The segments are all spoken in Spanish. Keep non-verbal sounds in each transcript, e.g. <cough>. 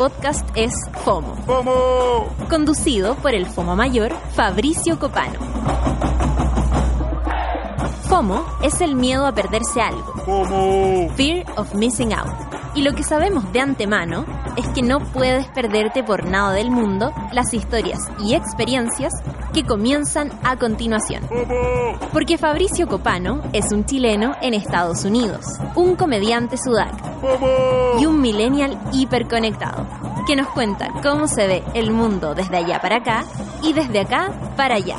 Podcast es FOMO. Conducido por el FOMO mayor, Fabricio Copano. FOMO es el miedo a perderse algo. Fear of missing out. Y lo que sabemos de antemano es que no puedes perderte por nada del mundo las historias y experiencias que comienzan a continuación. Porque Fabricio Copano es un chileno en Estados Unidos, un comediante sudaca y un millennial hiperconectado, que nos cuenta cómo se ve el mundo desde allá para acá y desde acá para allá.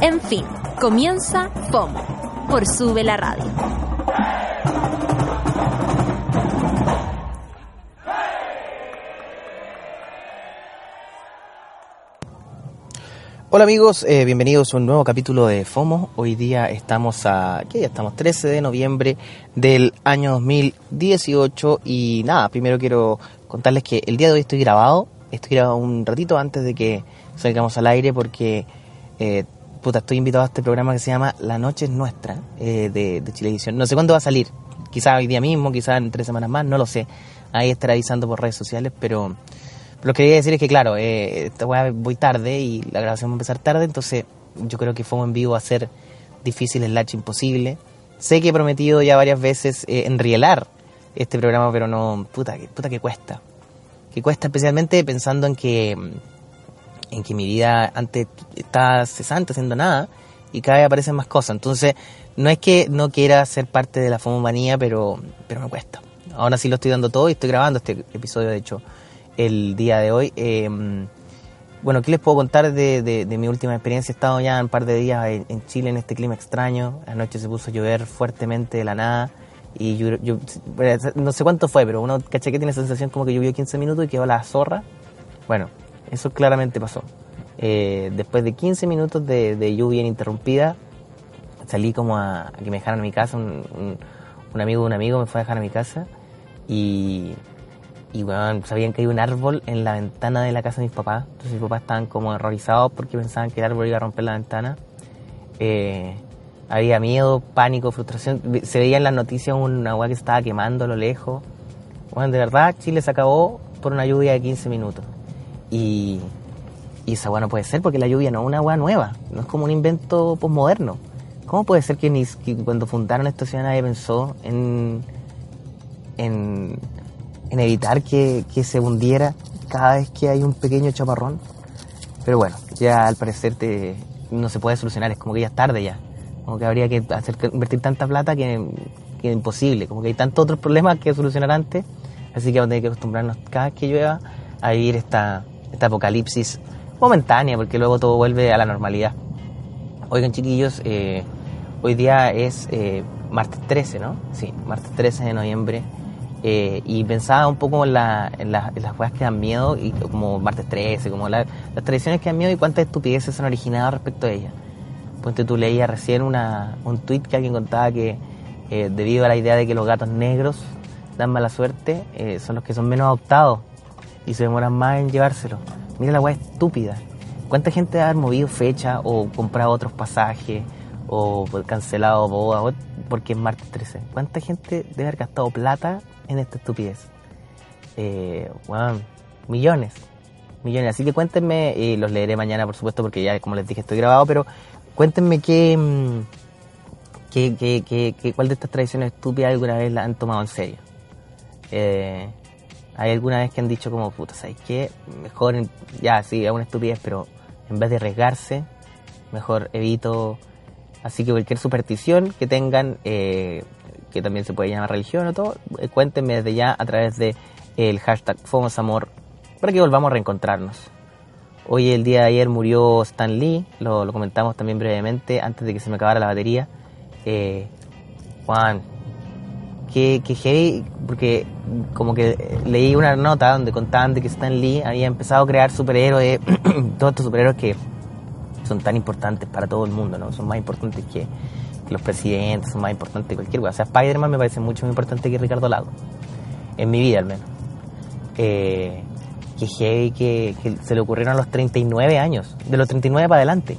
En fin, comienza FOMO por Sube la Radio. Hola amigos, eh, bienvenidos a un nuevo capítulo de FOMO. Hoy día estamos a, ¿qué estamos? 13 de noviembre del año 2018 y nada, primero quiero contarles que el día de hoy estoy grabado, estoy grabado un ratito antes de que salgamos al aire porque, eh, puta, estoy invitado a este programa que se llama La Noche es Nuestra de, de Chilevisión. No sé cuándo va a salir, quizá hoy día mismo, quizá en tres semanas más, no lo sé. Ahí estaré avisando por redes sociales, pero... Lo que quería decir es que, claro, eh, voy tarde y la grabación va a empezar tarde, entonces yo creo que FOMO en vivo va a ser difícil, slash imposible. Sé que he prometido ya varias veces eh, enrielar este programa, pero no, puta, que- puta que cuesta. Que cuesta especialmente pensando en que, en que mi vida antes estaba cesante, haciendo nada, y cada vez aparecen más cosas. Entonces, no es que no quiera ser parte de la FOMO manía, pero, pero me cuesta. Ahora sí lo estoy dando todo y estoy grabando este episodio, de hecho, el día de hoy. Eh, bueno, ¿qué les puedo contar de, de- de mi última experiencia? He estado ya un par de días en, en Chile en este clima extraño. Anoche se puso a llover fuertemente de la nada. Y yo, yo- no sé cuánto fue, pero uno caché que tiene sensación como que llovió 15 minutos y quedó la zorra. Bueno, eso claramente pasó. Eh, después de 15 minutos de, de lluvia ininterrumpida, salí como a, a que me dejaran a mi casa. Un, un- un amigo de un amigo me fue a dejar a mi casa. Y, y bueno, sabían que hay un árbol en la ventana de la casa de mis papás. Entonces mis papás estaban como horrorizados porque pensaban que el árbol iba a romper la ventana. Eh, había miedo, pánico, frustración. Se veía en las noticias una agua que estaba quemando a lo lejos. Bueno, de verdad, Chile se acabó por una lluvia de 15 minutos. Y, y esa agua no puede ser porque la lluvia no es una agua nueva, no es como un invento posmoderno. ¿Cómo puede ser que, ni, cuando fundaron esta ciudad nadie pensó en, en, en evitar que, que se hundiera cada vez que hay un pequeño chaparrón? Pero bueno, ya al parecer te, no se puede solucionar, es como que ya es tarde ya. Como que habría que hacer invertir tanta plata que, que es imposible, como que hay tantos otros problemas que solucionar antes, así que vamos a tener que acostumbrarnos cada vez que llueva a vivir esta, esta apocalipsis momentánea, porque luego todo vuelve a la normalidad. Oigan chiquillos, eh, hoy día es eh, martes 13, ¿no? Sí, martes 13 de noviembre. Eh, y pensaba un poco en, la- en, la- en las cosas que dan miedo, y como martes 13, como la- las tradiciones que dan miedo y cuántas estupideces se han originado respecto a ellas. Ponte tú leías recién una, un tweet que alguien contaba que eh, debido a la idea de que los gatos negros dan mala suerte, eh, son los que son menos adoptados y se demoran más en llevárselo. Mira la weá estúpida. ¿Cuánta gente haber movido fecha o comprado otros pasajes o cancelado bodas porque es martes 13? ¿Cuánta gente debe haber gastado plata en esta estupidez? Eh, millones. Millones. Así que cuéntenme, y los leeré mañana por supuesto porque ya como les dije estoy grabado, pero cuéntenme qué, mm, qué, qué, qué- qué- cuál de estas tradiciones estúpidas alguna vez la han tomado en serio. Eh, hay alguna vez que han dicho como, puta, ¿sabes qué? Mejor, ya, sí, es una estupidez, pero en vez de arriesgarse, mejor evito. Así que cualquier superstición que tengan, eh, que también se puede llamar religión o todo, eh, cuéntenme desde ya a través de el hashtag Fomosamor para que volvamos a reencontrarnos. Hoy, el día de ayer, murió Stan Lee, lo, lo comentamos también brevemente antes de que se me acabara la batería. Eh, Juan, que, que heavy, porque como que leí una nota donde contaban de que Stan Lee había empezado a crear superhéroes, <clears throat> todos estos superhéroes que son tan importantes para todo el mundo, ¿no? Son más importantes que, que los presidentes, son más importantes que cualquier cosa. O sea, Spider-Man me parece mucho más importante que Ricardo Lago, en mi vida al menos. Eh, que heavy que, se le ocurrieron a los 39 años, de los 39 para adelante.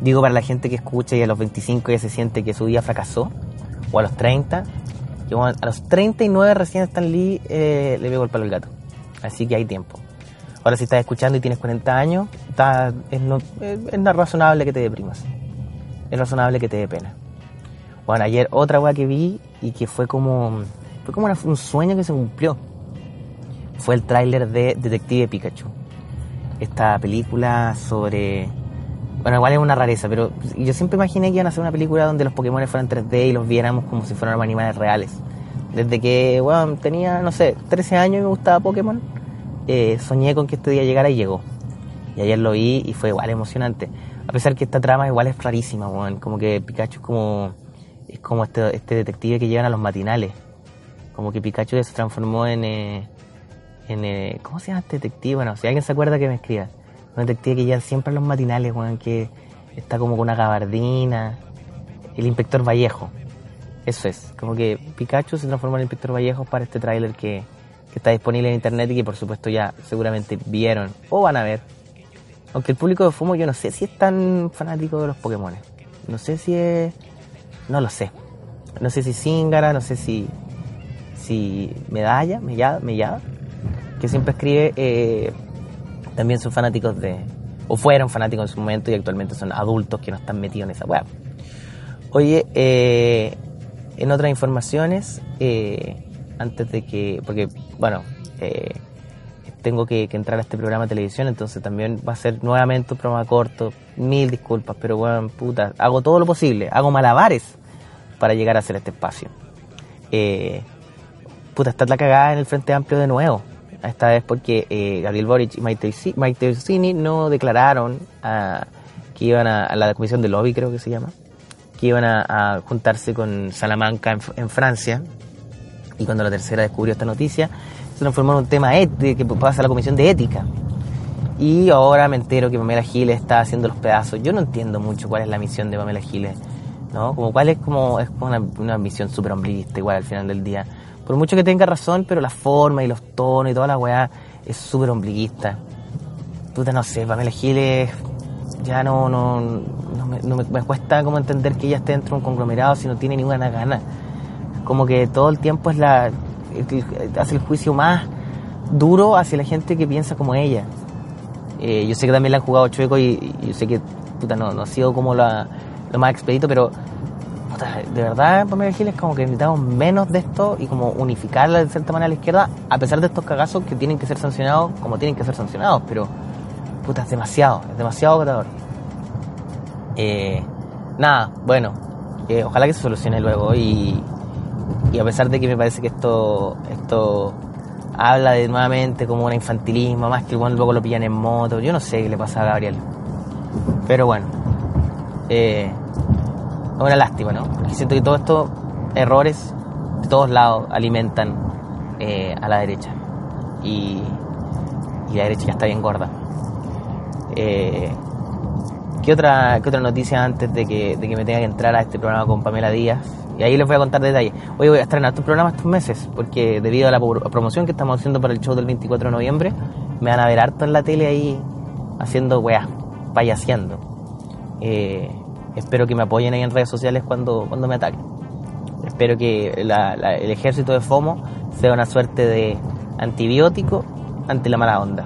Digo para la gente que escucha y a los 25 ya se siente que su día fracasó, o a los 30, que bueno, a los 39 recién Stan Lee eh, le pegó el palo al gato. Así que hay tiempo. Ahora si estás escuchando y tienes 40 años, es, no, es, razonable que te deprimas. Es razonable que te dé pena. Bueno, ayer otra weá que vi y que fue como, fue como una- un sueño que se cumplió. Fue el tráiler de Detective Pikachu. Esta película sobre... Bueno, igual es una rareza, pero yo siempre imaginé que iban a hacer una película donde los Pokémon fueran 3D y los viéramos como si fueran animales reales. Desde que, bueno, tenía, no sé, 13 años y me gustaba Pokémon, eh, soñé con que este día llegara y llegó. Y ayer lo vi y fue igual emocionante. A pesar que esta trama igual es rarísima. Como que Pikachu es como, es como este, este detective que llegan a los matinales. Como que Pikachu se transformó en, eh, en eh, ¿cómo se llama este detective? Bueno, si alguien se acuerda que me escriba. Un detective que llega siempre a los matinales, weón, que está como con una gabardina. El inspector Vallejo. Eso es. Como que Pikachu se transformó en el inspector Vallejo para este tráiler que, que está disponible en internet y que por supuesto ya seguramente vieron o van a ver. Aunque el público de Fumo yo no sé si es tan fanático de los Pokémon. No sé si es... No lo sé. No sé si Zingara, no sé si... Si Medalla, Mellada, Mellada, que siempre escribe, eh, también son fanáticos de... O fueron fanáticos en su momento y actualmente son adultos que no están metidos en esa web. Oye, eh, en otras informaciones, eh, antes de que... Porque, bueno... tengo que, entrar a este programa de televisión, entonces también va a ser nuevamente un programa corto. Mil disculpas, pero bueno, puta, hago todo lo posible, hago malabares para llegar a hacer este espacio. Eh, puta, está la cagada en el Frente Amplio de nuevo. Esta vez porque eh, Gabriel Boric y Maite Orsini no declararon a, que iban a, a, la comisión de lobby, creo que se llama, que iban a, a juntarse con Salamanca en, en Francia. Y cuando la tercera descubrió esta noticia, se transformó en un tema que pasa a la comisión de ética. Y ahora me entero que Pamela Giles está haciendo los pedazos. Yo no entiendo mucho cuál es la misión de Pamela Giles, ¿no? Como cuál es como es como una, una misión súper ombliguista igual al final del día. Por mucho que tenga razón, pero la forma y los tonos y toda la weá es súper ombliguista. Puta, no sé, Pamela Giles ya no, no, no, me, no me, me, cuesta como entender que ella esté dentro de un conglomerado si no tiene ninguna gana. Como que todo el tiempo es la hace el juicio más duro hacia la gente que piensa como ella. Eh, yo sé que también la han jugado chueco y, yo sé que puta, no, no ha sido como lo más expedito, pero puta, de verdad, Pamela Giles, como que necesitamos menos de esto y como unificarla de cierta manera a la izquierda, a pesar de estos cagazos que tienen que ser sancionados como tienen que ser sancionados, pero puta, es demasiado, es demasiado agotador. Eh, nada, bueno, eh, ojalá que se solucione luego y, y a pesar de que me parece que esto esto habla de nuevamente como un infantilismo, más que igual luego lo pillan en moto, yo no sé qué le pasa a Gabriel. Pero bueno, eh, es una lástima, ¿no? Porque siento que todos estos errores de todos lados alimentan eh, a la derecha. Y, la derecha ya está bien gorda. Eh, ¿qué, otra, ¿Qué otra noticia antes de que, de que me tenga que entrar a este programa con Pamela Díaz? Y ahí les voy a contar detalles. Hoy voy a estar en estos programas estos meses, porque debido a la promoción que estamos haciendo para el show del 24 de noviembre, me van a ver harto en la tele ahí haciendo weá, payaseando. Eh, espero que me apoyen ahí en redes sociales cuando, cuando me ataquen. Espero que el ejército de FOMO sea una suerte de antibiótico ante la mala onda.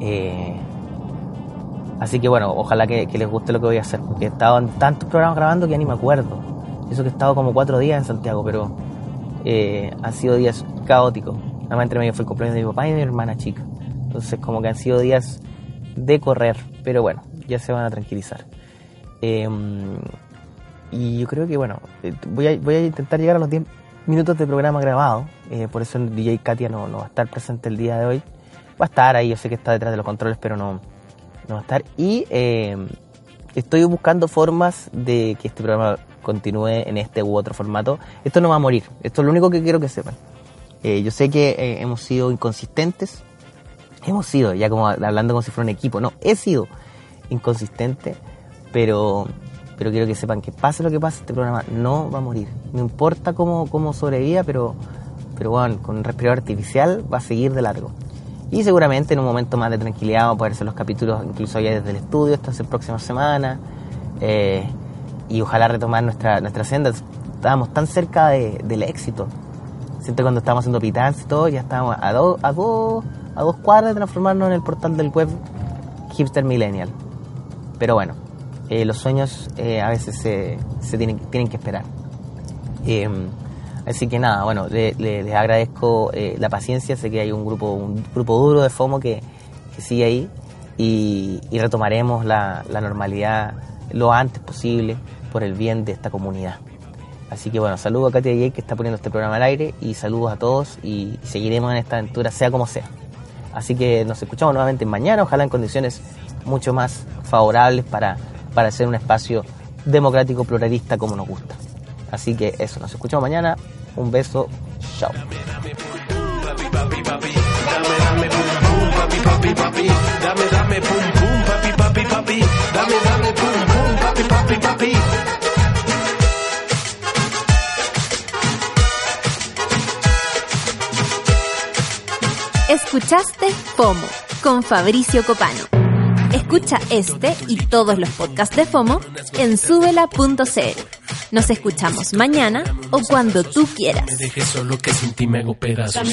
Eh, así que bueno, ojalá que, que, les guste lo que voy a hacer, porque he estado en tantos programas grabando que ya ni me acuerdo. Eso que he estado como cuatro días en Santiago, pero eh, han sido días caóticos. Además, entre medio fue el cumpleaños de mi papá y de mi hermana chica. Entonces, como que han sido días de correr, pero bueno, ya se van a tranquilizar. Eh, y yo creo que, bueno, voy a, voy a intentar llegar a los 10 minutos de programa grabado. Eh, por eso el DJ Katia no, no, va a estar presente el día de hoy. va a estar ahí, yo sé que está detrás de los controles, pero no, no va a estar. Y eh, estoy buscando formas de que este programa continúe en este u otro formato. Esto no va a morir, esto es lo único que quiero que sepan. Eh, yo sé que eh, hemos sido inconsistentes, hemos sido, ya como hablando como si fuera un equipo, no, he sido inconsistente, pero, pero quiero que sepan que pase lo que pase, este programa no va a morir. No importa cómo, cómo sobreviva, pero, pero bueno, con un respirador artificial va a seguir de largo. Y seguramente en un momento más de tranquilidad vamos a poder hacer los capítulos incluso ya desde el estudio, estas próximas semanas. Eh, y ojalá retomar nuestra, nuestra senda. Estábamos tan cerca de, del éxito. Siento cuando estábamos haciendo pitans y todo, ya estábamos a, dos a, dos a dos cuadras de transformarnos en el portal del web Hipster Millennial. Pero bueno, eh, los sueños eh, a veces se, se, tienen, tienen que esperar. Eh, así que nada, bueno, les le, agradezco la paciencia. Sé que hay un grupo, un grupo duro de FOMO que, que sigue ahí y, y retomaremos la, la normalidad lo antes posible por el bien de esta comunidad. Así que bueno, saludos a Katia Jake que está poniendo este programa al aire y saludos a todos y seguiremos en esta aventura sea como sea. Así que nos escuchamos nuevamente mañana, ojalá en condiciones mucho más favorables para, para hacer un espacio democrático pluralista como nos gusta. Así que eso, nos escuchamos mañana. Un beso, chao. Escuchaste FOMO con Fabricio Copano. Escucha este y todos los podcasts de FOMO en subela.cl. Nos escuchamos mañana o cuando tú quieras. solo que sin ti me hago pedazos.